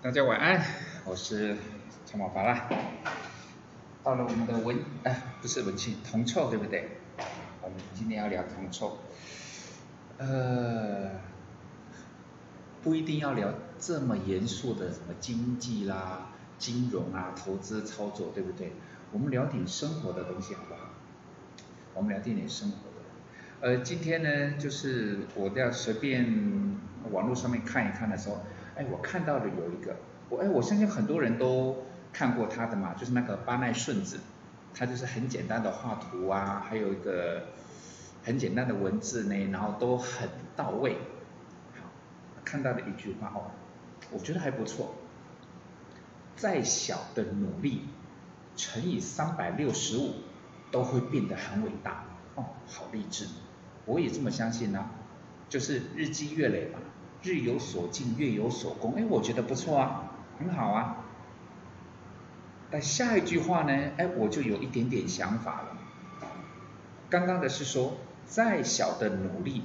大家晚安，我是陈宝华啦。到了我们的文，哎，不是文庆，铜臭对不对？我们今天要聊铜臭，呃，不一定要聊这么严肃的什么经济啦、金融啊、投资操作，对不对？我们聊点生活的东西好不好？我们聊点点生活的。呃，今天呢，就是我要随便网络上面看一看的时候。哎，我看到的有一个，我哎，我相信很多人都看过他的嘛，就是那个巴奈顺子，他就是很简单的画图啊，还有一个很简单的文字呢，然后都很到位。好，看到的一句话哦，我觉得还不错。再小的努力乘以三百六十五，都会变得很伟大。哦，好励志，我也这么相信呢，就是日积月累嘛。日有所进，月有所功，哎，我觉得不错啊，很好啊。但下一句话呢，哎，我就有一点点想法了。刚刚的是说，再小的努力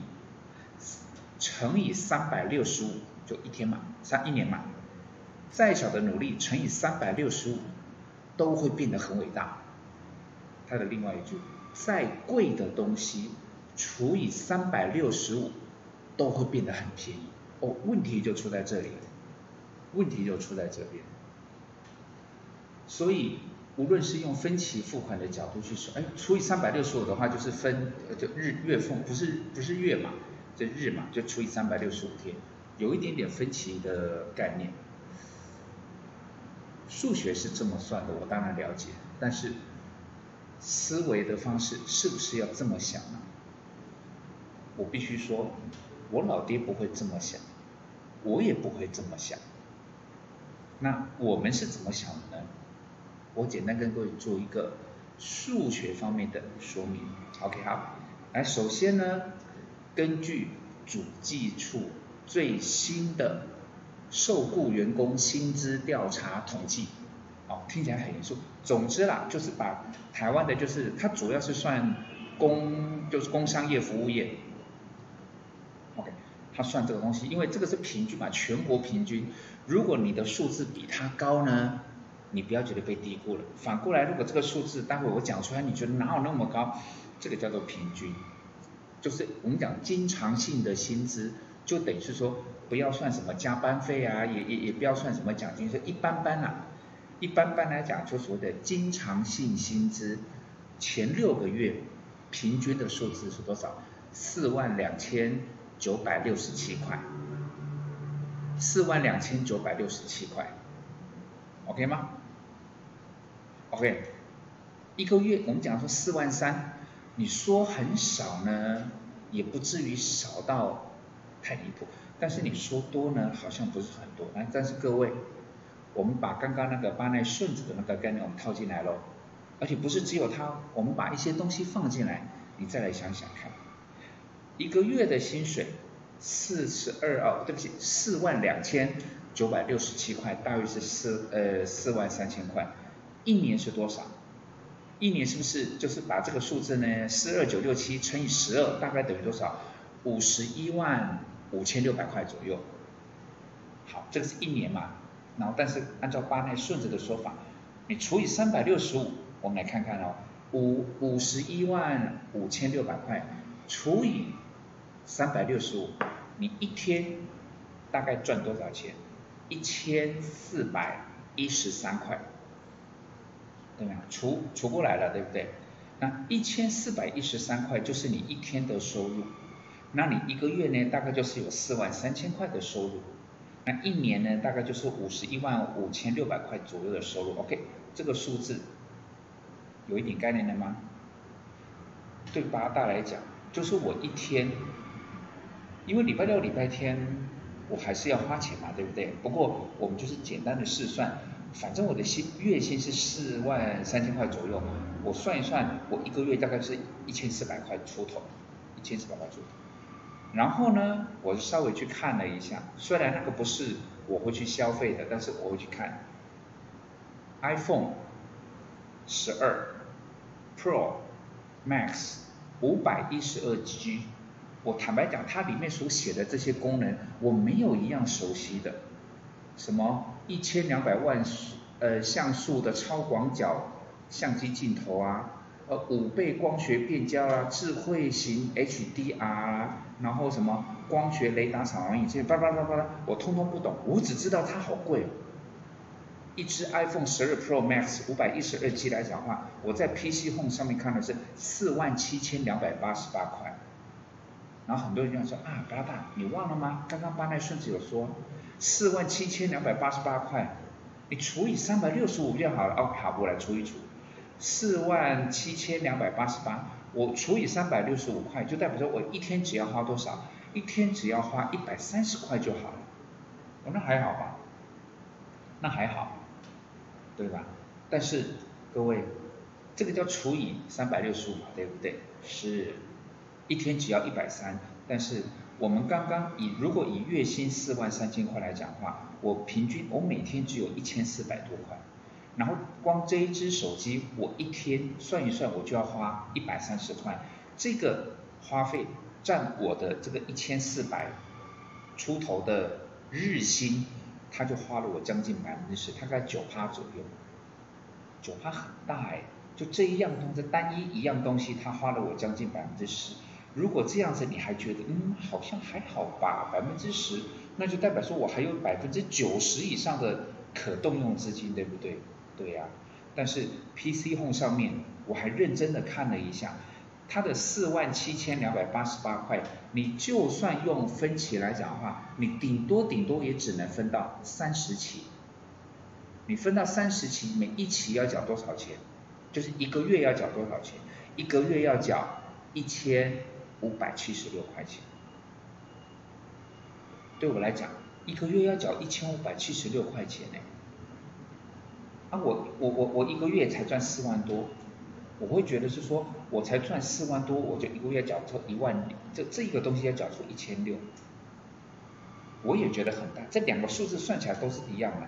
乘以三百六十五，就一天嘛，三一年嘛。再小的努力乘以三百六十五，都会变得很伟大。他的另外一句，再贵的东西除以三百六十五，都会变得很便宜。哦，问题就出在这里，问题就出在这边。所以，无论是用分期付款的角度去说，哎，除以三百六十五的话，就是分就日月份，不是不是月嘛，这日嘛，就除以三百六十五天，有一点点分期的概念。数学是这么算的，我当然了解，但是思维的方式是不是要这么想呢？我必须说，我老爹不会这么想。我也不会这么想，那我们是怎么想的呢？我简单跟各位做一个数学方面的说明。OK 好，来首先呢，根据主计处最新的受雇员工薪资调查统计，哦，听起来很严肃。总之啦，就是把台湾的，就是它主要是算工，就是工商业服务业。OK 他算这个东西，因为这个是平均嘛，全国平均。如果你的数字比他高呢，你不要觉得被低估了。反过来，如果这个数字待会我讲出来，你觉得哪有那么高？这个叫做平均，就是我们讲经常性的薪资，就等于是说不要算什么加班费啊，也也也不要算什么奖金，是一般般啦。一般般来讲，就所谓的经常性薪资，前六个月平均的数字是多少？四万两千。九百六十七块，四万两千九百六十七块，OK 吗？OK，一个月我们讲说四万三，你说很少呢，也不至于少到太离谱，但是你说多呢，好像不是很多。但是各位，我们把刚刚那个巴奈顺子的那个概念我们套进来喽，而且不是只有它，我们把一些东西放进来，你再来想想看。一个月的薪水四十二哦，对不起，四万两千九百六十七块，大约是四呃四万三千块。一年是多少？一年是不是就是把这个数字呢？四二九六七乘以十二，大概等于多少？五十一万五千六百块左右。好，这个是一年嘛。然后，但是按照巴奈顺子的说法，你除以三百六十五，我们来看看哦，五五十一万五千六百块除以。三百六十五，你一天大概赚多少钱？一千四百一十三块，对吗？除除过来了，对不对？那一千四百一十三块就是你一天的收入，那你一个月呢，大概就是有四万三千块的收入，那一年呢，大概就是五十一万五千六百块左右的收入。OK，这个数字有一点概念了吗？对八大来讲，就是我一天。因为礼拜六、礼拜天我还是要花钱嘛，对不对？不过我们就是简单的试算，反正我的薪月薪是四万三千块左右，我算一算，我一个月大概是一千四百块出头，一千四百块出头。然后呢，我稍微去看了一下，虽然那个不是我会去消费的，但是我会去看 iPhone 十二 Pro Max 五百一十二 G。我坦白讲，它里面所写的这些功能，我没有一样熟悉的。什么一千两百万呃像素的超广角相机镜头啊，呃五倍光学变焦啊，智慧型 HDR 啊，然后什么光学雷达扫描仪，这些叭叭叭叭，我通通不懂，我只知道它好贵哦。一只 iPhone 十二 Pro Max 五百一十二 G 来讲话，我在 PC Home 上面看的是四万七千两百八十八块。然后很多人就说啊，老大，你忘了吗？刚刚八奈顺子有说，四万七千两百八十八块，你除以三百六十五就好了。哦，好，我来除一除，四万七千两百八十八，我除以三百六十五块，就代表说我一天只要花多少？一天只要花一百三十块就好了。哦，那还好吧？那还好。对吧？但是各位，这个叫除以三百六十五嘛，对不对？是，一天只要一百三。但是我们刚刚以如果以月薪四万三千块来讲的话，我平均我每天只有一千四百多块。然后光这一只手机，我一天算一算，我就要花一百三十块。这个花费占我的这个一千四百出头的日薪。他就花了我将近百分之十，大概九趴左右，九趴很大哎，就这一样东西，单一一样东西，他花了我将近百分之十。如果这样子你还觉得嗯好像还好吧，百分之十，那就代表说我还有百分之九十以上的可动用资金，对不对？对呀。但是 PC Home 上面我还认真的看了一下。它的四万七千两百八十八块，你就算用分期来讲的话，你顶多顶多也只能分到三十期。你分到三十期，每一期要缴多少钱？就是一个月要缴多少钱？一个月要缴一千五百七十六块钱。对我来讲，一个月要缴一千五百七十六块钱呢。啊，我我我我一个月才赚四万多。我会觉得是说，我才赚四万多，我就一个月缴出一万，这这一个东西要缴出一千六，我也觉得很大。这两个数字算起来都是一样的，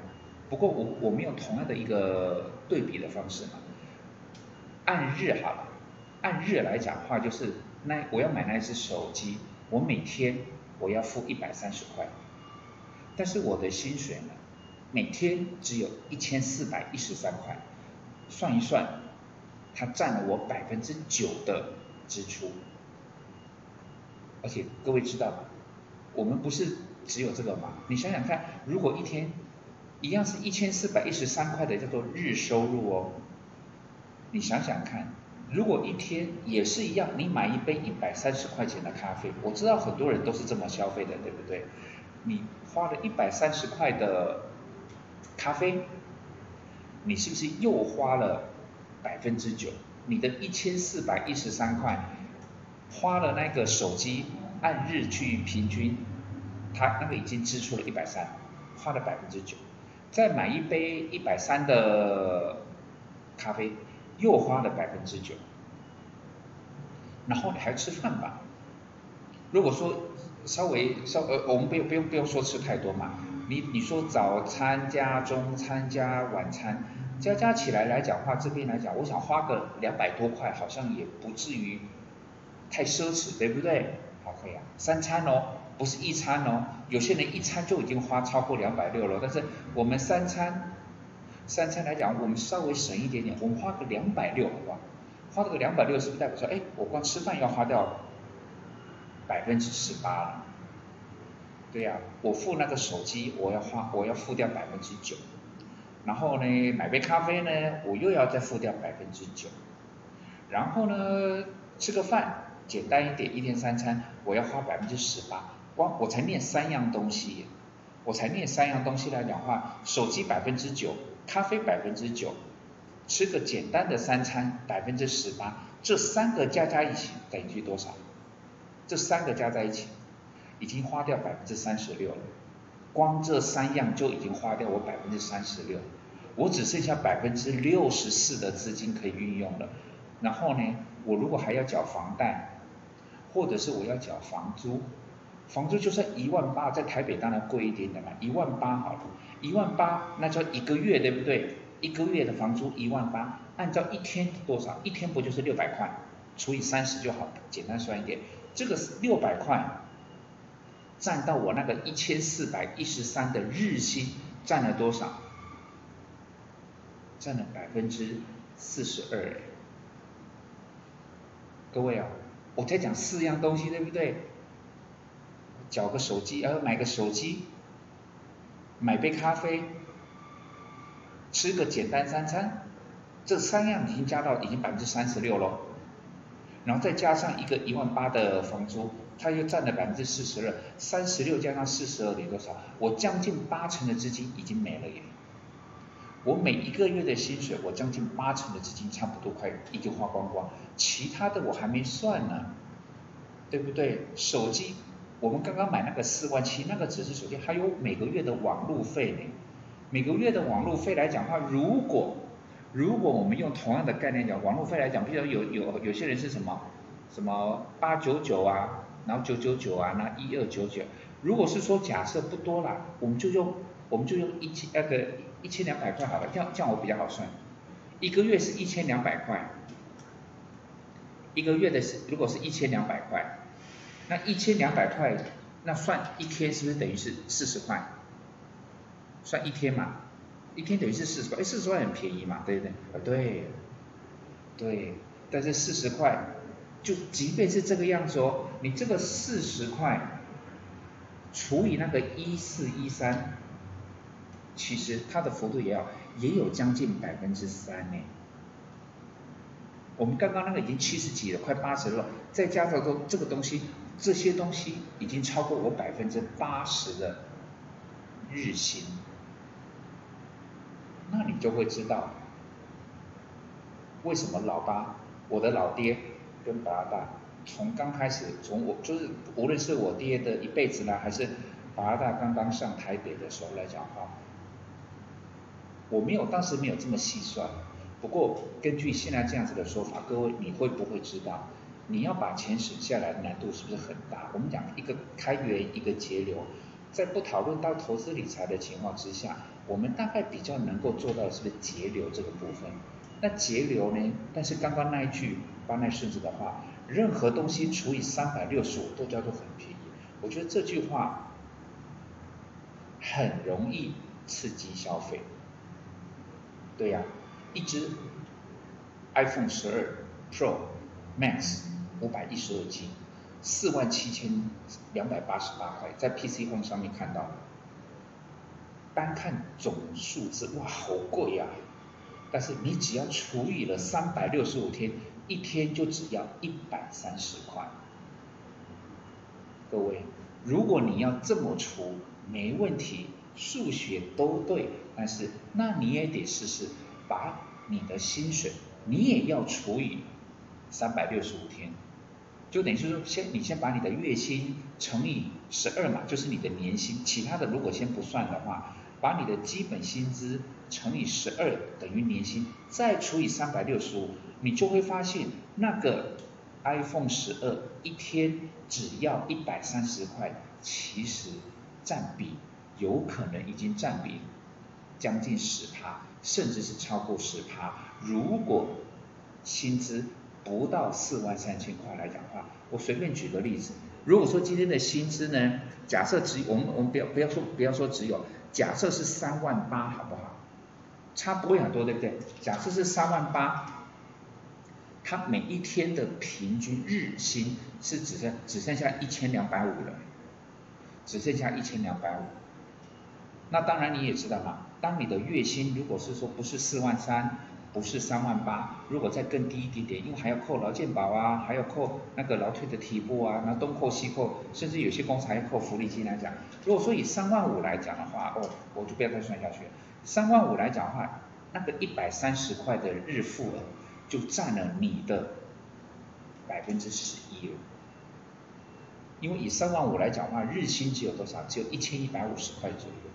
不过我我们用同样的一个对比的方式嘛，按日好了，按日来讲话就是那我要买那只手机，我每天我要付一百三十块，但是我的薪水呢，每天只有一千四百一十三块，算一算。它占了我百分之九的支出，而且各位知道吗？我们不是只有这个嘛？你想想看，如果一天一样是一千四百一十三块的叫做日收入哦，你想想看，如果一天也是一样，你买一杯一百三十块钱的咖啡，我知道很多人都是这么消费的，对不对？你花了一百三十块的咖啡，你是不是又花了？百分之九，你的一千四百一十三块，花了那个手机按日去平均，它那个已经支出了一百三，花了百分之九，再买一杯一百三的咖啡，又花了百分之九，然后你还吃饭吧？如果说稍微稍呃，我们不用不用不用说吃太多嘛，你你说早餐加中餐加晚餐。加加起来来讲话，这边来讲，我想花个两百多块，好像也不至于太奢侈，对不对？好，可以啊，三餐哦，不是一餐哦，有些人一餐就已经花超过两百六了，但是我们三餐，三餐来讲，我们稍微省一点点，我们花个两百六，好不好？花这个两百六，是不是代表说，哎，我光吃饭要花掉百分之十八了？对呀，我付那个手机，我要花，我要付掉百分之九。然后呢，买杯咖啡呢，我又要再付掉百分之九。然后呢，吃个饭，简单一点，一天三餐，我要花百分之十八。光我才念三样东西，我才念三样东西来讲话，手机百分之九，咖啡百分之九，吃个简单的三餐百分之十八，这三个加加一起等于多少？这三个加在一起，已经花掉百分之三十六了。光这三样就已经花掉我百分之三十六，我只剩下百分之六十四的资金可以运用了。然后呢，我如果还要缴房贷，或者是我要缴房租，房租就算一万八，在台北当然贵一点的嘛，一万八好了，一万八那叫一个月对不对？一个月的房租一万八，按照一天多少？一天不就是六百块？除以三十就好，简单算一点，这个是六百块。占到我那个一千四百一十三的日薪，占了多少？占了百分之四十二。各位啊，我在讲四样东西，对不对？缴个手机，呃，买个手机，买杯咖啡，吃个简单三餐，这三样已经加到已经百分之三十六了。然后再加上一个一万八的房租，它又占了百分之四十二，三十六加上四十二等于多少？我将近八成的资金已经没了耶！我每一个月的薪水，我将近八成的资金差不多快已经花光光，其他的我还没算呢，对不对？手机，我们刚刚买那个四万七，那个只是手机，还有每个月的网路费呢。每个月的网路费来讲的话，如果如果我们用同样的概念讲，网络费来讲，比如有有有些人是什么什么八九九啊，然后九九九啊，那一二九九。如果是说假设不多啦，我们就用我们就用一千那个一千两百块好了，这样这样我比较好算。一个月是一千两百块，一个月的是如果是一千两百块，那一千两百块那算一天是不是等于是四十块？算一天嘛？一天等于是四十块，哎，四十块很便宜嘛，对不对？啊，对，对，但是四十块，就即便是这个样子哦，你这个四十块除以那个一四一三，其实它的幅度也要也有将近百分之三呢。我们刚刚那个已经七十几了，快八十了，再加上说这个东西，这些东西已经超过我百分之八十的日薪。那你就会知道，为什么老八，我的老爹跟爸爸从刚开始，从我就是无论是我爹的一辈子呢，还是爸爸刚刚上台北的时候来讲话，我没有当时没有这么细算，不过根据现在这样子的说法，各位你会不会知道，你要把钱省下来难度是不是很大？我们讲一个开源，一个节流，在不讨论到投资理财的情况之下。我们大概比较能够做到是不是节流这个部分？那节流呢？但是刚刚那一句八奈顺子的话，任何东西除以三百六十五都叫做很便宜。我觉得这句话很容易刺激消费。对呀，一只 iPhone 十二 Pro Max 五百一十二 G，四万七千两百八十八块，在 PC Home 上面看到。单看总数字，哇，好贵呀！但是你只要除以了三百六十五天，一天就只要一百三十块。各位，如果你要这么除，没问题，数学都对，但是那你也得试试，把你的薪水，你也要除以三百六十五天，就等于是说，先你先把你的月薪乘以十二嘛，就是你的年薪，其他的如果先不算的话。把你的基本薪资乘以十二等于年薪，再除以三百六十五，你就会发现那个 iPhone 十二一天只要一百三十块，其实占比有可能已经占比将近十趴，甚至是超过十趴。如果薪资不到四万三千块来讲话，我随便举个例子，如果说今天的薪资呢，假设只我们我们不要不要说不要说只有。假设是三万八，好不好？差不会很多，对不对？假设是三万八，他每一天的平均日薪是只剩只剩下一千两百五了，只剩下一千两百五。那当然你也知道嘛，当你的月薪如果是说不是四万三。不是三万八，如果再更低一点点，因为还要扣劳健保啊，还要扣那个劳退的提拨啊，那东扣西扣，甚至有些公司还要扣福利金来讲。如果说以三万五来讲的话，哦，我就不要再算下去。三万五来讲的话，那个一百三十块的日付额就占了你的百分之十一了。因为以三万五来讲的话，日薪只有多少？只有一千一百五十块左右，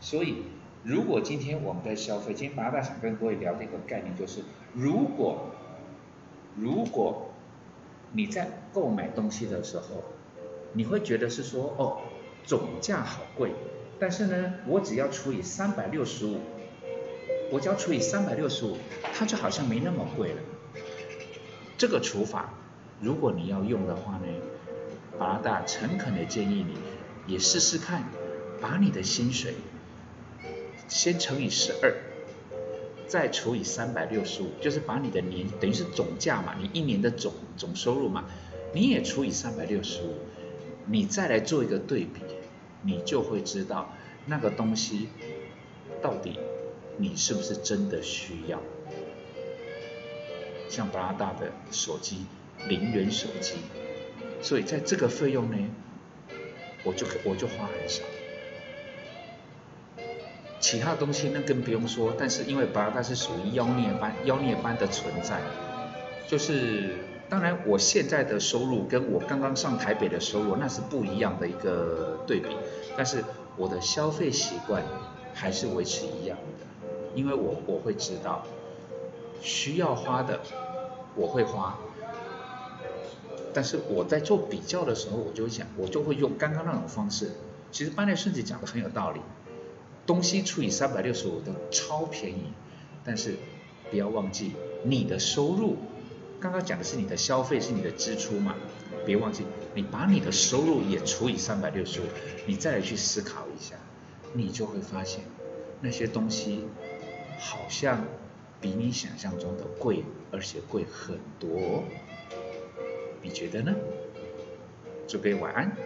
所以。如果今天我们在消费，今天八大想跟各位聊的一个概念就是，如果如果你在购买东西的时候，你会觉得是说，哦，总价好贵，但是呢，我只要除以三百六十五，我只要除以三百六十五，它就好像没那么贵了。这个除法，如果你要用的话呢，八大诚恳的建议你，也试试看，把你的薪水。先乘以十二，再除以三百六十五，就是把你的年等于是总价嘛，你一年的总总收入嘛，你也除以三百六十五，你再来做一个对比，你就会知道那个东西到底你是不是真的需要。像巴拉大的手机，零元手机，所以在这个费用呢，我就我就花很少。其他东西那更不用说，但是因为巴拉大是属于妖孽般妖孽般的存在，就是当然我现在的收入跟我刚刚上台北的收入那是不一样的一个对比，但是我的消费习惯还是维持一样，因为我我会知道需要花的。我会花，但是我在做比较的时候，我就会想，我就会用刚刚那种方式。其实班内顺子讲的很有道理，东西除以三百六十五都超便宜，但是不要忘记你的收入，刚刚讲的是你的消费是你的支出嘛，别忘记你把你的收入也除以三百六十五，你再来去思考一下，你就会发现那些东西好像。比你想象中的贵，而且贵很多，你觉得呢？祝各位晚安。